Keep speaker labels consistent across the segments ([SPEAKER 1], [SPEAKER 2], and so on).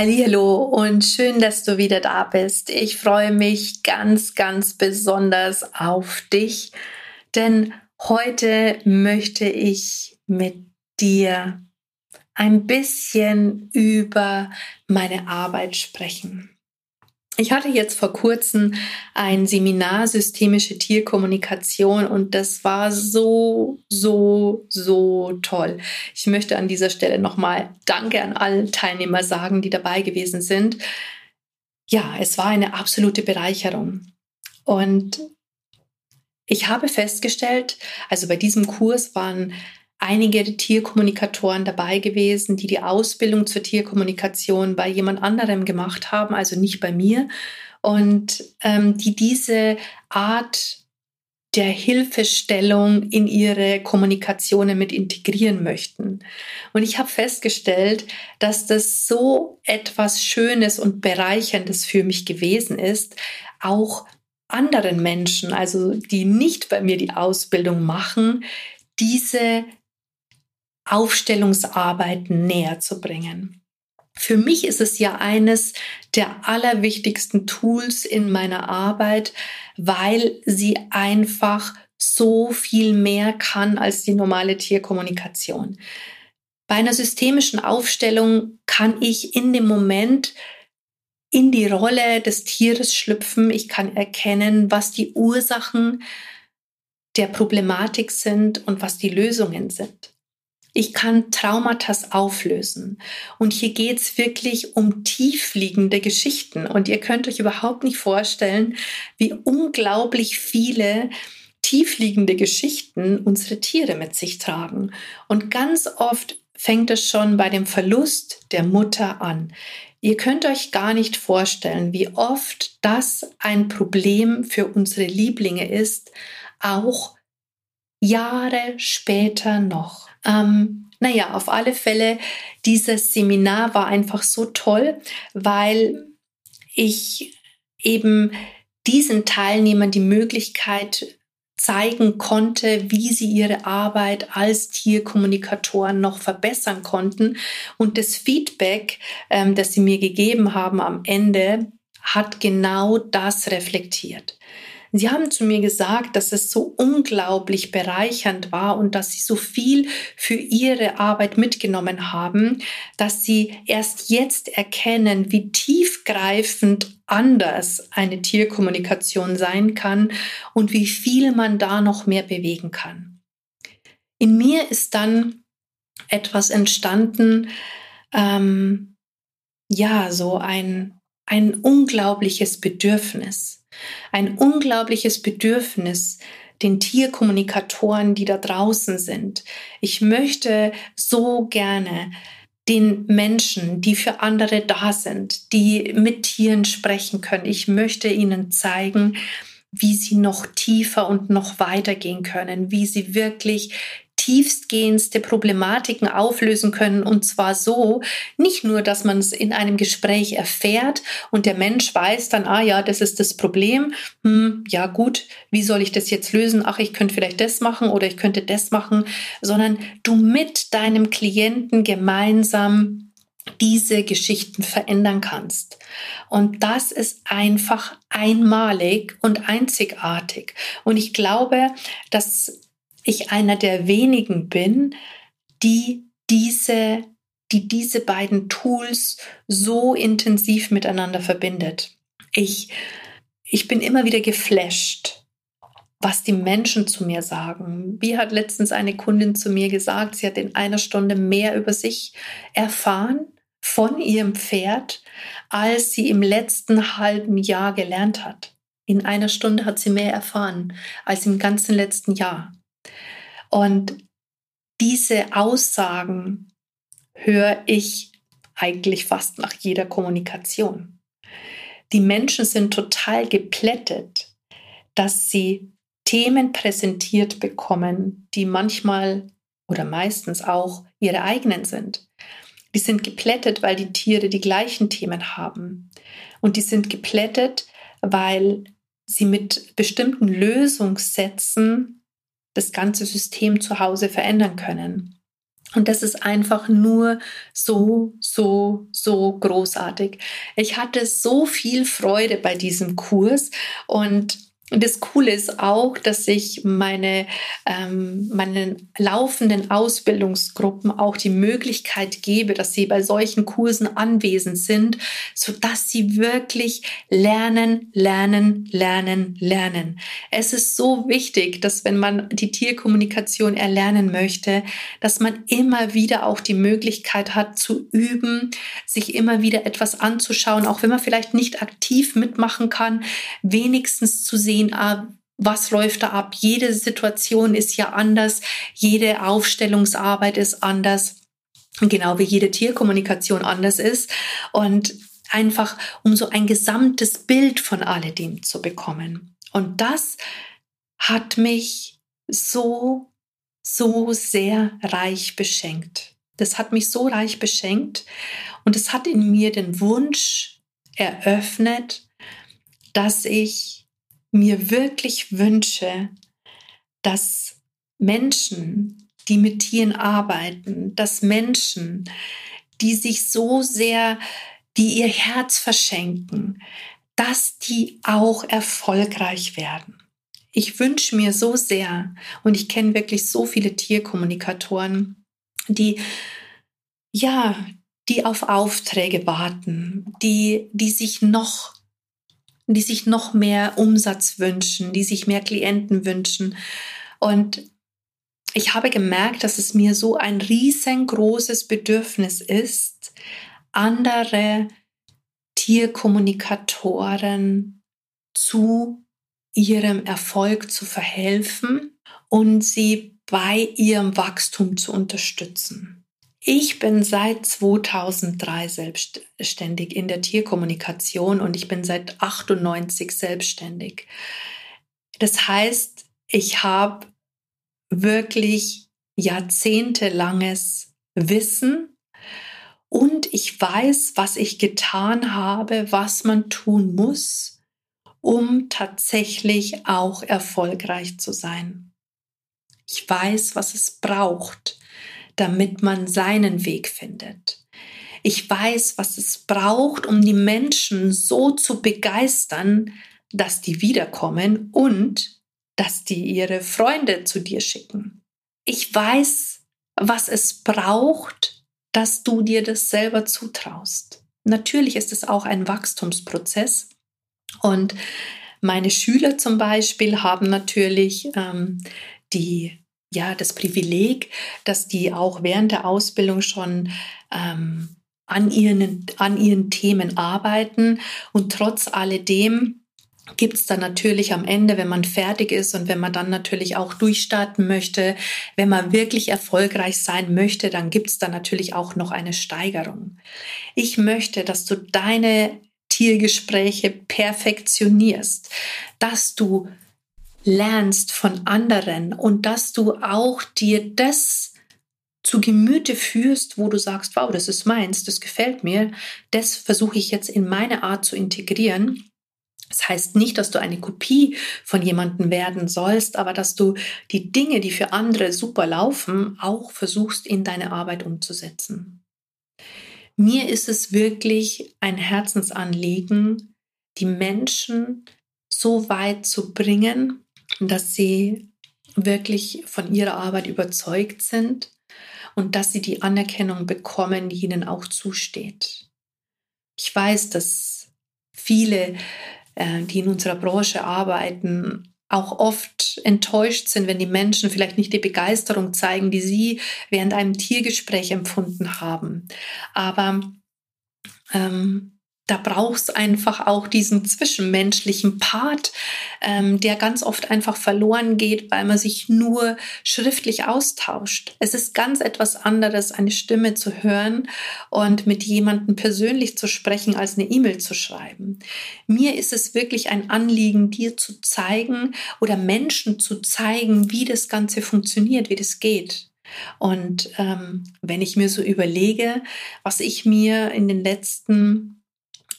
[SPEAKER 1] Hallo und schön, dass du wieder da bist. Ich freue mich ganz, ganz besonders auf dich, denn heute möchte ich mit dir ein bisschen über meine Arbeit sprechen. Ich hatte jetzt vor kurzem ein Seminar Systemische Tierkommunikation und das war so, so, so toll. Ich möchte an dieser Stelle nochmal Danke an alle Teilnehmer sagen, die dabei gewesen sind. Ja, es war eine absolute Bereicherung. Und ich habe festgestellt, also bei diesem Kurs waren einige Tierkommunikatoren dabei gewesen, die die Ausbildung zur Tierkommunikation bei jemand anderem gemacht haben, also nicht bei mir, und ähm, die diese Art der Hilfestellung in ihre Kommunikationen mit integrieren möchten. Und ich habe festgestellt, dass das so etwas Schönes und Bereicherndes für mich gewesen ist, auch anderen Menschen, also die nicht bei mir die Ausbildung machen, diese Aufstellungsarbeiten näher zu bringen. Für mich ist es ja eines der allerwichtigsten Tools in meiner Arbeit, weil sie einfach so viel mehr kann als die normale Tierkommunikation. Bei einer systemischen Aufstellung kann ich in dem Moment in die Rolle des Tieres schlüpfen. Ich kann erkennen, was die Ursachen der Problematik sind und was die Lösungen sind. Ich kann Traumata auflösen. Und hier geht es wirklich um tiefliegende Geschichten. Und ihr könnt euch überhaupt nicht vorstellen, wie unglaublich viele tiefliegende Geschichten unsere Tiere mit sich tragen. Und ganz oft fängt es schon bei dem Verlust der Mutter an. Ihr könnt euch gar nicht vorstellen, wie oft das ein Problem für unsere Lieblinge ist, auch Jahre später noch. Ähm, naja, auf alle Fälle, dieses Seminar war einfach so toll, weil ich eben diesen Teilnehmern die Möglichkeit zeigen konnte, wie sie ihre Arbeit als Tierkommunikatoren noch verbessern konnten. Und das Feedback, ähm, das sie mir gegeben haben am Ende, hat genau das reflektiert. Sie haben zu mir gesagt, dass es so unglaublich bereichernd war und dass Sie so viel für Ihre Arbeit mitgenommen haben, dass Sie erst jetzt erkennen, wie tiefgreifend anders eine Tierkommunikation sein kann und wie viel man da noch mehr bewegen kann. In mir ist dann etwas entstanden, ähm, ja, so ein, ein unglaubliches Bedürfnis ein unglaubliches Bedürfnis, den Tierkommunikatoren, die da draußen sind. Ich möchte so gerne den Menschen, die für andere da sind, die mit Tieren sprechen können. Ich möchte ihnen zeigen, wie sie noch tiefer und noch weiter gehen können, wie sie wirklich tiefstgehendste Problematiken auflösen können. Und zwar so, nicht nur, dass man es in einem Gespräch erfährt und der Mensch weiß dann, ah ja, das ist das Problem. Hm, ja gut, wie soll ich das jetzt lösen? Ach, ich könnte vielleicht das machen oder ich könnte das machen, sondern du mit deinem Klienten gemeinsam diese Geschichten verändern kannst. Und das ist einfach einmalig und einzigartig. Und ich glaube, dass ich einer der wenigen bin, die diese, die diese beiden Tools so intensiv miteinander verbindet. Ich, ich bin immer wieder geflasht, was die Menschen zu mir sagen. Wie hat letztens eine Kundin zu mir gesagt, sie hat in einer Stunde mehr über sich erfahren von ihrem Pferd, als sie im letzten halben Jahr gelernt hat. In einer Stunde hat sie mehr erfahren als im ganzen letzten Jahr. Und diese Aussagen höre ich eigentlich fast nach jeder Kommunikation. Die Menschen sind total geplättet, dass sie Themen präsentiert bekommen, die manchmal oder meistens auch ihre eigenen sind. Die sind geplättet, weil die Tiere die gleichen Themen haben. Und die sind geplättet, weil sie mit bestimmten Lösungssätzen das ganze System zu Hause verändern können. Und das ist einfach nur so, so, so großartig. Ich hatte so viel Freude bei diesem Kurs und und das Coole ist auch, dass ich meine, ähm, meinen laufenden Ausbildungsgruppen auch die Möglichkeit gebe, dass sie bei solchen Kursen anwesend sind, so dass sie wirklich lernen, lernen, lernen, lernen. Es ist so wichtig, dass wenn man die Tierkommunikation erlernen möchte, dass man immer wieder auch die Möglichkeit hat zu üben, sich immer wieder etwas anzuschauen, auch wenn man vielleicht nicht aktiv mitmachen kann, wenigstens zu sehen, sehen, ah, was läuft da ab. Jede Situation ist ja anders, jede Aufstellungsarbeit ist anders, genau wie jede Tierkommunikation anders ist. Und einfach, um so ein gesamtes Bild von alledem zu bekommen. Und das hat mich so, so sehr reich beschenkt. Das hat mich so reich beschenkt und es hat in mir den Wunsch eröffnet, dass ich mir wirklich wünsche, dass Menschen, die mit Tieren arbeiten, dass Menschen, die sich so sehr, die ihr Herz verschenken, dass die auch erfolgreich werden. Ich wünsche mir so sehr, und ich kenne wirklich so viele Tierkommunikatoren, die, ja, die auf Aufträge warten, die, die sich noch die sich noch mehr Umsatz wünschen, die sich mehr Klienten wünschen. Und ich habe gemerkt, dass es mir so ein riesengroßes Bedürfnis ist, andere Tierkommunikatoren zu ihrem Erfolg zu verhelfen und sie bei ihrem Wachstum zu unterstützen. Ich bin seit 2003 selbstständig in der Tierkommunikation und ich bin seit 98 selbstständig. Das heißt, ich habe wirklich jahrzehntelanges Wissen und ich weiß, was ich getan habe, was man tun muss, um tatsächlich auch erfolgreich zu sein. Ich weiß, was es braucht, damit man seinen Weg findet. Ich weiß, was es braucht, um die Menschen so zu begeistern, dass die wiederkommen und dass die ihre Freunde zu dir schicken. Ich weiß, was es braucht, dass du dir das selber zutraust. Natürlich ist es auch ein Wachstumsprozess und meine Schüler zum Beispiel haben natürlich ähm, die ja das Privileg, dass die auch während der Ausbildung schon ähm, an, ihren, an ihren Themen arbeiten und trotz alledem gibt es dann natürlich am Ende, wenn man fertig ist und wenn man dann natürlich auch durchstarten möchte, wenn man wirklich erfolgreich sein möchte, dann gibt es dann natürlich auch noch eine Steigerung. Ich möchte, dass du deine Tiergespräche perfektionierst, dass du lernst von anderen und dass du auch dir das zu Gemüte führst, wo du sagst, wow, das ist meins, das gefällt mir, das versuche ich jetzt in meine Art zu integrieren. Das heißt nicht, dass du eine Kopie von jemandem werden sollst, aber dass du die Dinge, die für andere super laufen, auch versuchst in deine Arbeit umzusetzen. Mir ist es wirklich ein Herzensanliegen, die Menschen so weit zu bringen, dass sie wirklich von ihrer Arbeit überzeugt sind und dass sie die Anerkennung bekommen, die ihnen auch zusteht. Ich weiß, dass viele, äh, die in unserer Branche arbeiten, auch oft enttäuscht sind, wenn die Menschen vielleicht nicht die Begeisterung zeigen, die sie während einem Tiergespräch empfunden haben. Aber ähm, da brauchst einfach auch diesen zwischenmenschlichen Part, ähm, der ganz oft einfach verloren geht, weil man sich nur schriftlich austauscht. Es ist ganz etwas anderes, eine Stimme zu hören und mit jemandem persönlich zu sprechen, als eine E-Mail zu schreiben. Mir ist es wirklich ein Anliegen, dir zu zeigen oder Menschen zu zeigen, wie das Ganze funktioniert, wie das geht. Und ähm, wenn ich mir so überlege, was ich mir in den letzten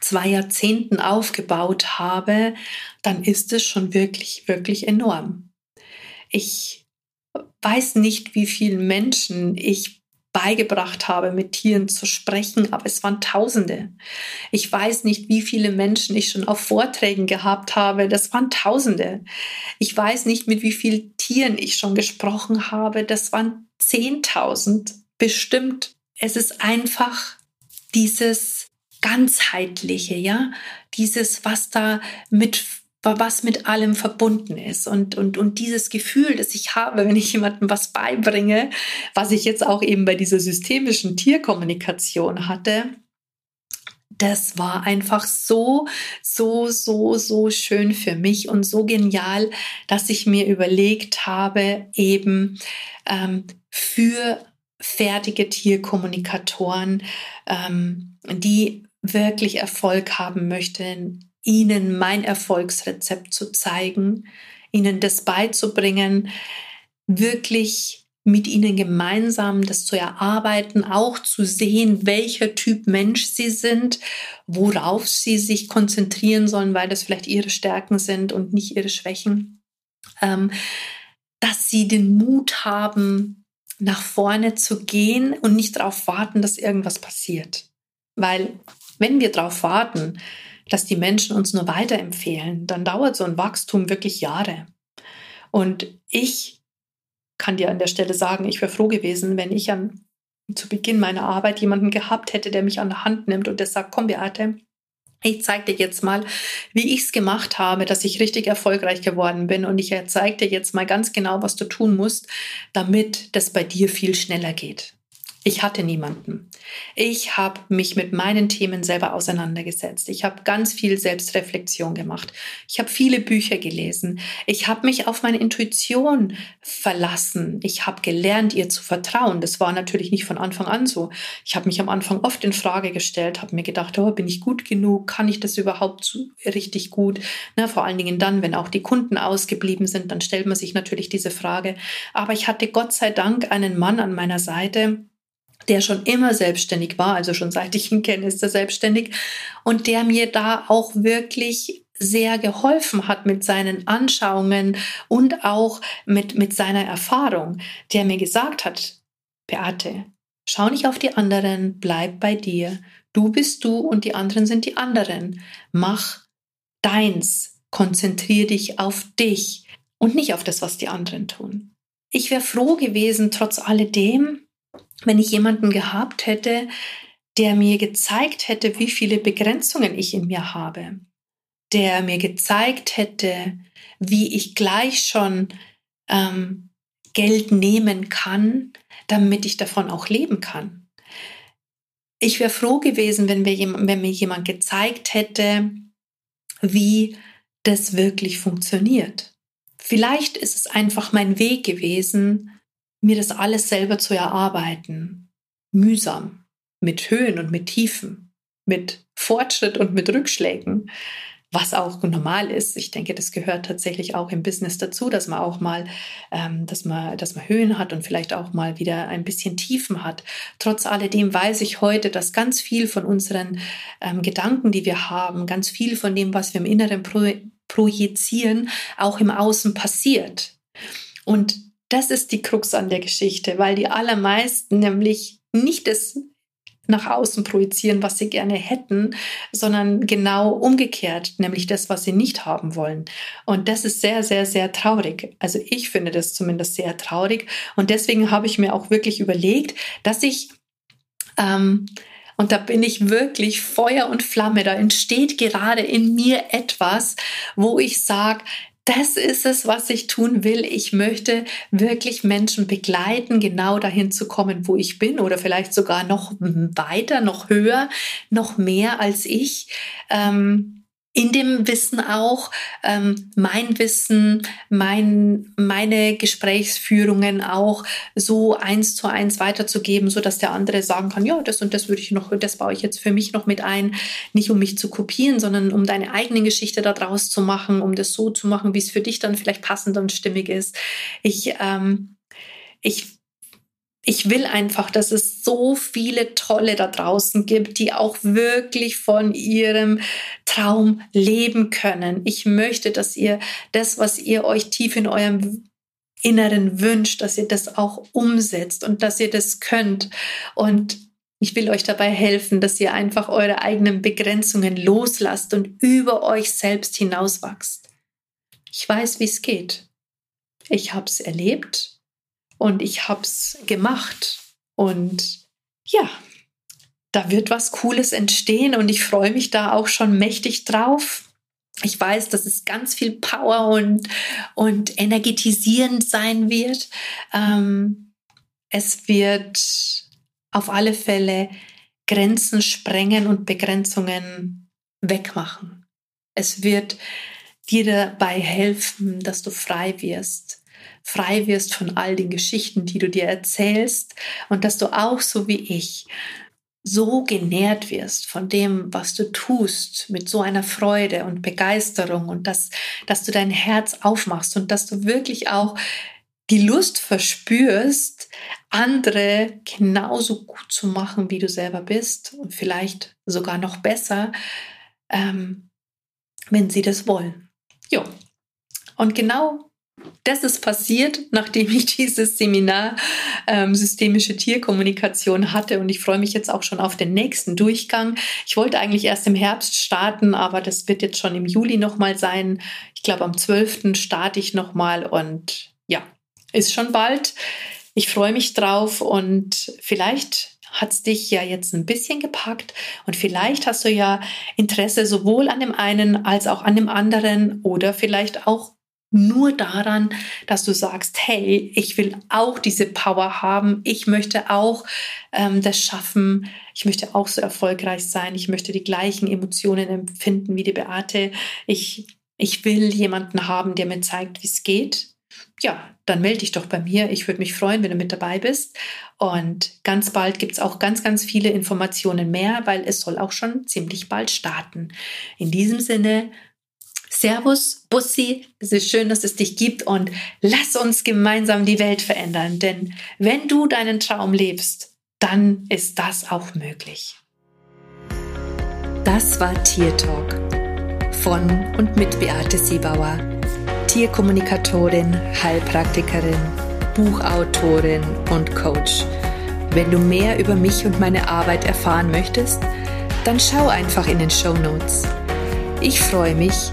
[SPEAKER 1] zwei Jahrzehnten aufgebaut habe, dann ist es schon wirklich, wirklich enorm. Ich weiß nicht, wie vielen Menschen ich beigebracht habe, mit Tieren zu sprechen, aber es waren Tausende. Ich weiß nicht, wie viele Menschen ich schon auf Vorträgen gehabt habe, das waren Tausende. Ich weiß nicht, mit wie vielen Tieren ich schon gesprochen habe, das waren Zehntausend bestimmt. Es ist einfach dieses ganzheitliche, ja, dieses, was da mit was mit allem verbunden ist. Und, und, und dieses Gefühl, das ich habe, wenn ich jemandem was beibringe, was ich jetzt auch eben bei dieser systemischen Tierkommunikation hatte, das war einfach so, so, so, so schön für mich und so genial, dass ich mir überlegt habe, eben ähm, für fertige Tierkommunikatoren, ähm, die wirklich Erfolg haben möchten, ihnen mein Erfolgsrezept zu zeigen, ihnen das beizubringen, wirklich mit ihnen gemeinsam das zu erarbeiten, auch zu sehen, welcher Typ Mensch sie sind, worauf sie sich konzentrieren sollen, weil das vielleicht ihre Stärken sind und nicht ihre Schwächen, ähm, dass sie den Mut haben, nach vorne zu gehen und nicht darauf warten, dass irgendwas passiert. Weil wenn wir darauf warten, dass die Menschen uns nur weiterempfehlen, dann dauert so ein Wachstum wirklich Jahre. Und ich kann dir an der Stelle sagen, ich wäre froh gewesen, wenn ich an, zu Beginn meiner Arbeit jemanden gehabt hätte, der mich an der Hand nimmt und der sagt, komm Beate, ich zeige dir jetzt mal, wie ich es gemacht habe, dass ich richtig erfolgreich geworden bin. Und ich zeige dir jetzt mal ganz genau, was du tun musst, damit das bei dir viel schneller geht. Ich hatte niemanden. Ich habe mich mit meinen Themen selber auseinandergesetzt. Ich habe ganz viel Selbstreflexion gemacht. Ich habe viele Bücher gelesen. Ich habe mich auf meine Intuition verlassen. Ich habe gelernt, ihr zu vertrauen. Das war natürlich nicht von Anfang an so. Ich habe mich am Anfang oft in Frage gestellt, habe mir gedacht, oh, bin ich gut genug? Kann ich das überhaupt so richtig gut? Na, vor allen Dingen dann, wenn auch die Kunden ausgeblieben sind, dann stellt man sich natürlich diese Frage. Aber ich hatte Gott sei Dank einen Mann an meiner Seite, der schon immer selbstständig war, also schon seit ich ihn kenne, ist er selbstständig und der mir da auch wirklich sehr geholfen hat mit seinen Anschauungen und auch mit, mit seiner Erfahrung, der mir gesagt hat, Beate, schau nicht auf die anderen, bleib bei dir. Du bist du und die anderen sind die anderen. Mach deins, konzentrier dich auf dich und nicht auf das, was die anderen tun. Ich wäre froh gewesen, trotz alledem, wenn ich jemanden gehabt hätte, der mir gezeigt hätte, wie viele Begrenzungen ich in mir habe, der mir gezeigt hätte, wie ich gleich schon ähm, Geld nehmen kann, damit ich davon auch leben kann. Ich wäre froh gewesen, wenn, wir, wenn mir jemand gezeigt hätte, wie das wirklich funktioniert. Vielleicht ist es einfach mein Weg gewesen, mir das alles selber zu erarbeiten. Mühsam, mit Höhen und mit Tiefen, mit Fortschritt und mit Rückschlägen, was auch normal ist. Ich denke, das gehört tatsächlich auch im Business dazu, dass man auch mal, ähm, dass man, dass man Höhen hat und vielleicht auch mal wieder ein bisschen Tiefen hat. Trotz alledem weiß ich heute, dass ganz viel von unseren ähm, Gedanken, die wir haben, ganz viel von dem, was wir im Inneren pro projizieren, auch im Außen passiert. Und das ist die Krux an der Geschichte, weil die allermeisten nämlich nicht das nach außen projizieren, was sie gerne hätten, sondern genau umgekehrt, nämlich das, was sie nicht haben wollen. Und das ist sehr, sehr, sehr traurig. Also ich finde das zumindest sehr traurig. Und deswegen habe ich mir auch wirklich überlegt, dass ich, ähm, und da bin ich wirklich Feuer und Flamme, da entsteht gerade in mir etwas, wo ich sage, das ist es, was ich tun will. Ich möchte wirklich Menschen begleiten, genau dahin zu kommen, wo ich bin oder vielleicht sogar noch weiter, noch höher, noch mehr als ich. Ähm, in dem Wissen auch ähm, mein Wissen, mein, meine Gesprächsführungen auch so eins zu eins weiterzugeben, so dass der andere sagen kann, ja, das und das würde ich noch, das baue ich jetzt für mich noch mit ein, nicht um mich zu kopieren, sondern um deine eigene Geschichte daraus zu machen, um das so zu machen, wie es für dich dann vielleicht passend und stimmig ist. Ich, ähm, ich ich will einfach, dass es so viele Tolle da draußen gibt, die auch wirklich von ihrem Traum leben können. Ich möchte, dass ihr das, was ihr euch tief in eurem Inneren wünscht, dass ihr das auch umsetzt und dass ihr das könnt. Und ich will euch dabei helfen, dass ihr einfach eure eigenen Begrenzungen loslasst und über euch selbst hinauswachst. Ich weiß, wie es geht. Ich habe es erlebt und ich habe es gemacht. Und ja, da wird was Cooles entstehen und ich freue mich da auch schon mächtig drauf. Ich weiß, dass es ganz viel Power und, und energetisierend sein wird. Ähm, es wird auf alle Fälle Grenzen sprengen und Begrenzungen wegmachen. Es wird dir dabei helfen, dass du frei wirst, frei wirst von all den Geschichten, die du dir erzählst und dass du auch so wie ich so genährt wirst von dem, was du tust, mit so einer Freude und Begeisterung und dass, dass du dein Herz aufmachst und dass du wirklich auch die Lust verspürst, andere genauso gut zu machen, wie du selber bist und vielleicht sogar noch besser, ähm, wenn sie das wollen. Jo. Und genau das ist passiert, nachdem ich dieses Seminar ähm, systemische Tierkommunikation hatte und ich freue mich jetzt auch schon auf den nächsten Durchgang. Ich wollte eigentlich erst im Herbst starten, aber das wird jetzt schon im Juli nochmal sein. Ich glaube, am 12. starte ich nochmal und ja, ist schon bald. Ich freue mich drauf und vielleicht hat es dich ja jetzt ein bisschen gepackt und vielleicht hast du ja Interesse sowohl an dem einen als auch an dem anderen oder vielleicht auch nur daran, dass du sagst, hey, ich will auch diese Power haben, ich möchte auch ähm, das schaffen, ich möchte auch so erfolgreich sein, ich möchte die gleichen Emotionen empfinden wie die Beate, ich, ich will jemanden haben, der mir zeigt, wie es geht. Ja, dann melde dich doch bei mir. Ich würde mich freuen, wenn du mit dabei bist. Und ganz bald gibt es auch ganz, ganz viele Informationen mehr, weil es soll auch schon ziemlich bald starten. In diesem Sinne, Servus, Bussi, es ist schön, dass es dich gibt und lass uns gemeinsam die Welt verändern, denn wenn du deinen Traum lebst, dann ist das auch möglich.
[SPEAKER 2] Das war Tier Talk von und mit Beate Siebauer, Tierkommunikatorin, Heilpraktikerin, Buchautorin und Coach. Wenn du mehr über mich und meine Arbeit erfahren möchtest, dann schau einfach in den Show Notes. Ich freue mich,